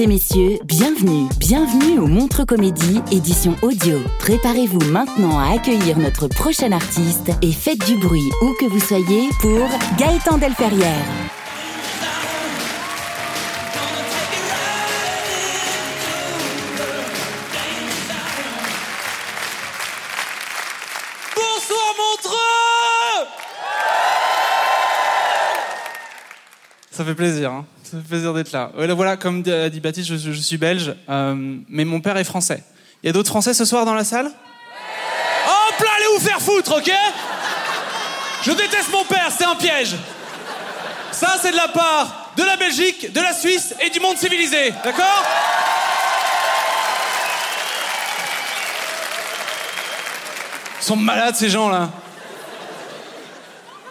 Et messieurs, bienvenue, bienvenue au Montre Comédie, édition audio. Préparez-vous maintenant à accueillir notre prochain artiste et faites du bruit où que vous soyez pour Gaëtan Delferrière. Bonsoir Montreux Ça fait plaisir, hein. Ça fait plaisir d'être là. Voilà, comme dit Baptiste, je, suis belge, euh, mais mon père est français. Y a d'autres Français ce soir dans la salle? Hop là, allez vous faire foutre, ok? Je déteste mon père, c'est un piège. Ça, c'est de la part de la Belgique, de la Suisse et du monde civilisé, d'accord? Ils sont malades ces gens-là.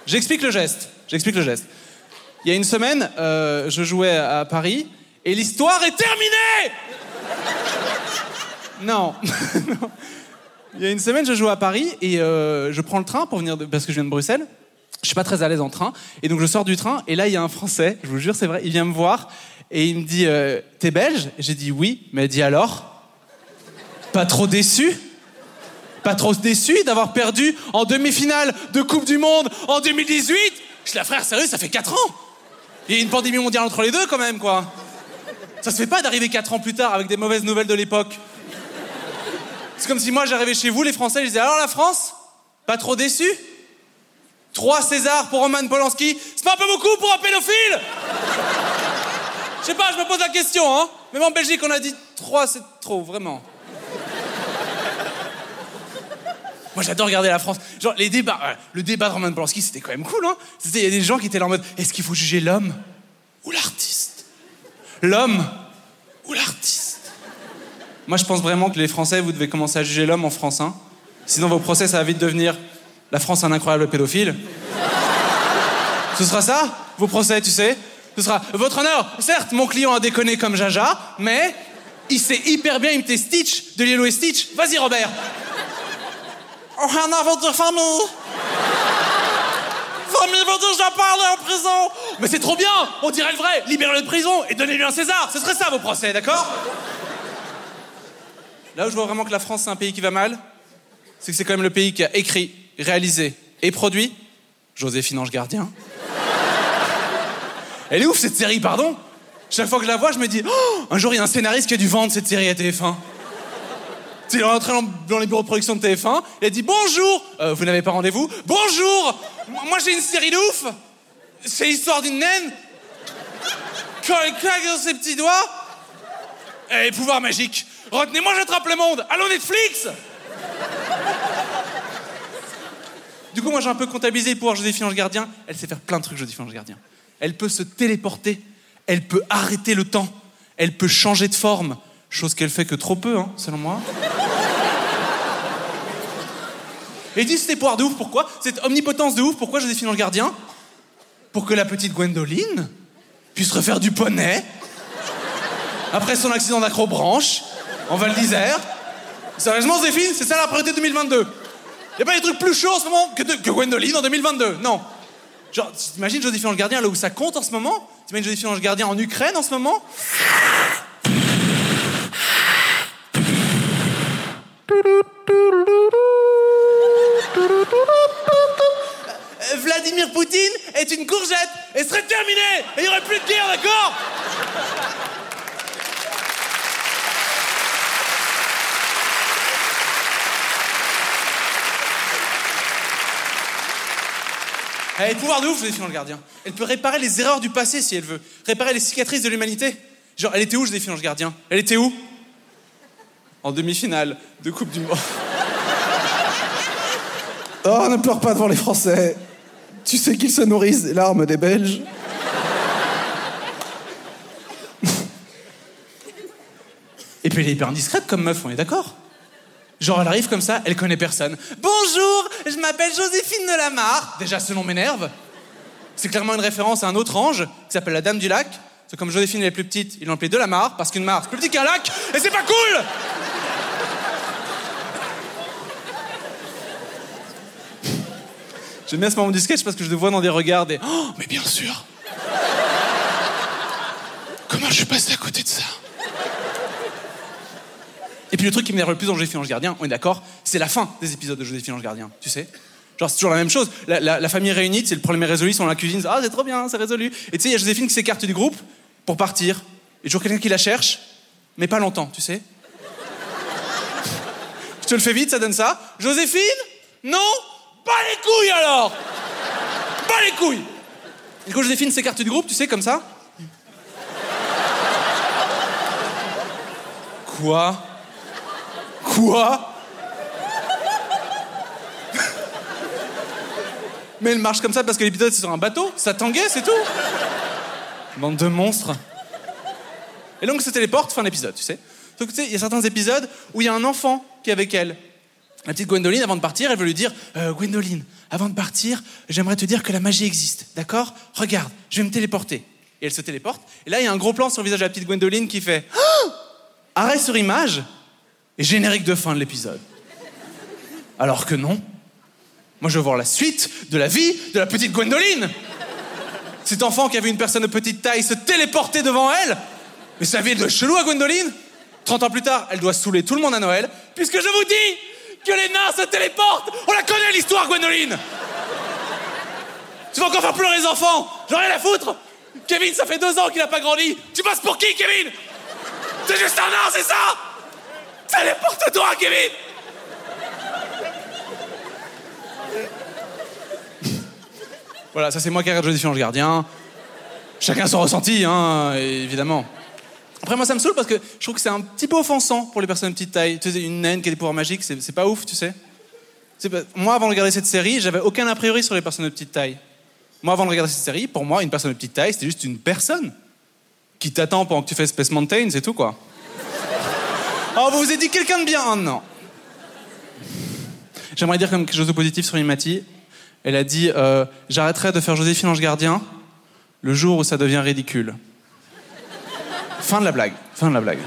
J'explique le geste. J'explique le geste. Il y a une semaine, euh, je jouais à Paris et l'histoire est terminée. non. Il y a une semaine, je joue à Paris et euh, je prends le train pour venir de- parce que je viens de Bruxelles. Je suis pas très à l'aise en train et donc je sors du train et là il y a un Français, je vous jure c'est vrai, il vient me voir et il me dit euh, t'es belge? J'ai dit oui, mais il dit alors? Pas trop déçu? Pas trop déçu d'avoir perdu en demi-finale de Coupe du Monde en 2018 Je la frère, sérieux, ça fait 4 ans? Il y a une pandémie mondiale entre les deux, quand même, quoi. Ça se fait pas d'arriver 4 ans plus tard avec des mauvaises nouvelles de l'époque. C'est comme si moi, j'arrivais chez vous, les Français, je disais, alors la France? Pas trop déçu? Trois Césars pour Roman Polanski, c'est pas un peu beaucoup pour un pédophile? Je sais pas, je me pose la question, hein. Même en Belgique, on a dit trois, c'est trop, vraiment. Moi, j'adore regarder la France. Genre, les débats, le débat de Roman Polanski, c'était quand même cool, hein. Il y a des gens qui étaient là en mode, est-ce qu'il faut juger l'homme ou l'artiste? L'homme ou l'artiste? Moi, je pense vraiment que les Français, vous devez commencer à juger l'homme en France, hein. Sinon, vos procès, ça va vite devenir la France, un incroyable pédophile. Ce sera ça, vos procès, tu sais? Ce sera, votre honneur, certes, mon client a déconné comme Jaja, mais il sait hyper bien imiter Stitch de Lilo et Stitch. Vas-y, Robert. On a votre famille. Famille veut dire, je dois parler en prison. Mais c'est trop bien, on dirait le vrai. Libérez-le de prison et donnez-lui un César. Ce serait ça, vos procès, d'accord? Là où je vois vraiment que la France, c'est un pays qui va mal, c'est que c'est quand même le pays qui a écrit, réalisé et produit Joséphine Ange Gardien. Elle est ouf cette série, pardon Chaque fois que je la vois, je me dis, Oh, un jour il y a un scénariste qui a dû vendre cette série à TF1. Il est rentré dans- les bureaux de production de TF1, il a dit bonjour, Euh, vous n'avez pas rendez-vous Bonjour, moi j'ai une série de ouf, c'est l'histoire d'une naine. Quand elle claque dans ses petits doigts, et pouvoir magique. Retenez-moi, j'attrape le monde. Allô Netflix Du coup, moi, j'ai un peu comptabilisé de Joséphine Ange Gardien. Elle sait faire plein de trucs, Joséphine Ange Gardien. Elle peut se téléporter. Elle peut arrêter le temps. Elle peut changer de forme. Chose qu'elle fait que trop peu, hein, selon moi. Et dis c'était pouvoir de ouf, pourquoi? Cette omnipotence de ouf, pourquoi Joséphine Ange Gardien? Pour que la petite Gwendoline puisse refaire du poney après son accident d'accrobranche en Val d'Isère. Sérieusement, Joséphine, c'est ça la priorité 2022. Y a pas des trucs plus chauds en ce moment que, que Gwendoline en 2022 Non. Genre, t'imagines Joséphine Ange Gardien là où ça compte en ce moment? T'imagines Joséphine Ange Gardien en Ukraine en ce moment? Vladimir Poutine est une courgette et serait terminé et il n'y aurait plus de guerre, d'accord? Elle a le pouvoir de ouf, Joséphine Ange Gardien. Elle peut réparer les erreurs du passé si elle veut. Réparer les cicatrices de l'humanité. Genre, elle était où, Joséphine Ange Gardien? Elle était où? En demi-finale de Coupe du Monde. Oh, ne pleure pas devant les Français. Tu sais qu'ils se nourrissent des larmes des Belges. Et puis elle est hyper indiscrète comme meuf, on est d'accord? Genre elle arrive comme ça, elle connaît personne. Bonjour, je m'appelle Joséphine Delamarre. Déjà ce nom m'énerve. C'est clairement une référence à un autre ange qui s'appelle la Dame du Lac. C'est comme Joséphine est plus petite, ils l'ont appelée Delamarre parce qu'une mare c'est plus petit qu'un lac et c'est pas cool J'aime bien ce moment du sketch parce que je le vois dans des regards des Oh, mais bien sûr Comment je suis passé à côté de ça? Et puis le truc qui m'énerve le plus dans Joséphine Ange Gardien, on est d'accord, c'est la fin des épisodes de Joséphine Ange Gardien, tu sais Genre c'est toujours la même chose. La, la- la famille réunie, c'est le problème est résolu, ils sont dans la cuisine, ah c'est trop bien, c'est résolu. Et tu sais, il y a Joséphine qui s'écarte du groupe pour partir. Et toujours quelqu'un qui la cherche, mais pas longtemps, tu sais Je te le fais vite, ça donne ça. Joséphine Non? Pas les couilles alors Pas les couilles Et quand Joséphine s'écarte du groupe, tu sais, comme ça? Quoi? Quoi? Mais elle marche comme ça parce que l'épisode c'est sur un bateau, ça tanguait, c'est tout. Bande de monstres. Et donc se téléporte, fin d'épisode, tu sais. Donc tu sais, il y a certains épisodes où il y a un enfant qui est avec elle. La petite Gwendoline, avant de partir, elle veut lui dire Euh, Gwendoline, avant de partir, j'aimerais te dire que la magie existe, d'accord? Regarde, je vais me téléporter. Et elle se téléporte. Et là, il y a un gros plan sur le visage de la petite Gwendoline qui fait Ah Arrêt sur image et générique de fin de l'épisode. Alors que non. Moi, je veux voir la suite de la vie de la petite Gwendoline. Cet enfant qui avait une personne de petite taille se téléporter devant elle. Mais sa vie, doit être chelou à Gwendoline. 30 ans plus tard, elle doit saouler tout le monde à Noël, puisque je vous dis que les nains se téléportent. On la connaît l'histoire, Gwendoline. Tu vas encore faire pleurer les enfants. J'en ai rien à foutre. Kevin, ça fait deux ans qu'il n'a pas grandi. Tu passes pour qui, Kevin? C'est juste un nain, c'est ça? Téléporte-toi, Kevin Voilà, ça c'est moi qui regarde Joséphine Ange Gardien. Chacun son ressenti, hein, évidemment. Après, moi, ça me saoule parce que je trouve que c'est un petit peu offensant pour les personnes de petite taille. Tu sais, une naine qui a des pouvoirs magiques, c'est pas ouf, tu sais. Moi, avant de regarder cette série, j'avais aucun a priori sur les personnes de petite taille. Moi, avant de regarder cette série, pour moi, une personne de petite taille, c'était juste une personne qui t'attend pendant que tu fais Space Mountain, c'est tout, quoi. Oh, vous vous êtes dit quelqu'un de bien Oh, non. J'aimerais dire quelque chose de positif sur Imati. Elle a dit euh, J'arrêterai de faire Joséphine Ange Gardien le jour où ça devient ridicule. Fin de la blague. Fin de la blague.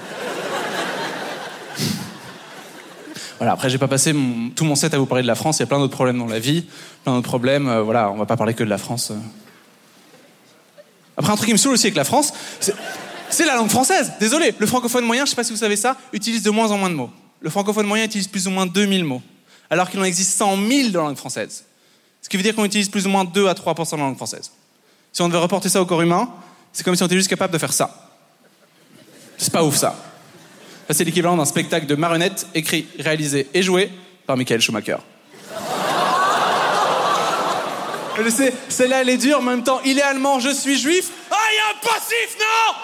Voilà, après, j'ai pas passé tout mon set à vous parler de la France. Il y a plein d'autres problèmes dans la vie, plein d'autres problèmes. euh, voilà, on va pas parler que de la France. euh. Après, un truc qui me saoule aussi avec la France, c'est- c'est la langue française. Désolé, le francophone moyen, je sais pas si vous savez ça, utilise de moins en moins de mots. Le francophone moyen utilise plus ou moins 2000 mots, alors qu'il en existe 100 000 dans la langue française. Ce qui veut dire qu'on utilise plus ou moins 2 à 3 de la langue française. Si on devait reporter ça au corps humain, c'est comme si on était juste capable de faire ça. C'est pas ouf ça. C'est l'équivalent d'un spectacle de marionnettes écrit, réalisé et joué par Michael Schumacher. Je sais, celle-là elle est dure, en même temps, il est allemand, je suis juif. Ah, il y a un passif, non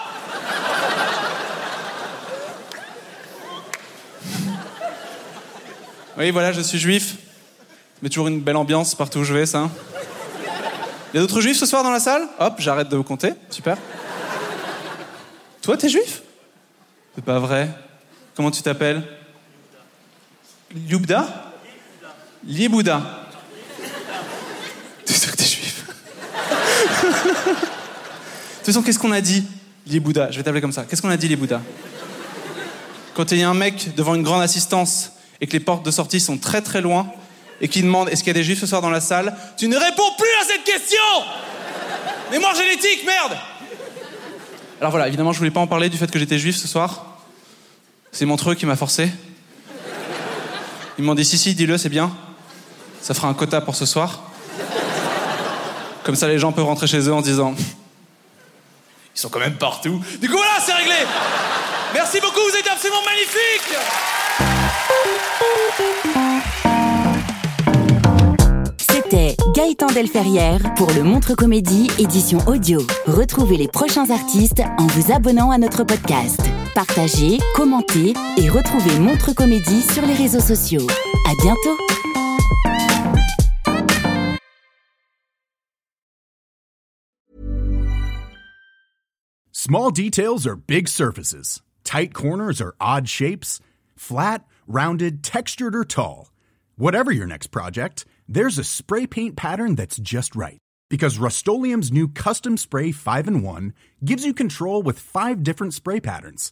Oui, voilà, je suis juif. Mais toujours une belle ambiance partout où je vais, ça. Il y a d'autres juifs ce soir dans la salle? Hop, j'arrête de vous compter. Super. Toi, t'es juif? C'est pas vrai. Comment tu t'appelles? Liubda? Liebouda. T'es sûr que t'es juif? De toute façon, qu'est-ce qu'on a dit? Liebouda, je vais t'appeler comme ça. Qu'est-ce qu'on a dit Liebouda Quand il y a un mec devant une grande assistance et que les portes de sortie sont très très loin et qui demande est-ce qu'il y a des juifs ce soir dans la salle, tu ne réponds plus à cette question! Mémoire génétique, merde! Alors voilà, évidemment, je voulais pas en parler du fait que j'étais juif ce soir. C'est Montreux qui m'a forcé. Ils m'ont dit si, si, dis-le, c'est bien. Ça fera un quota pour ce soir. Comme ça, les gens peuvent rentrer chez eux en disant Ils sont quand même partout. Du coup, voilà, c'est réglé Merci beaucoup, vous êtes absolument magnifiques C'était Gaëtan Delferrière pour le Montre Comédie édition audio. Retrouvez les prochains artistes en vous abonnant à notre podcast. Partagez, commentez et retrouvez Montre Comédie sur les réseaux sociaux. À bientôt. Small details are big surfaces. Tight corners are odd shapes. Flat, rounded, textured, or tall. Whatever your next project, there's a spray paint pattern that's just right. Because Rust new Custom Spray 5 in 1 gives you control with five different spray patterns.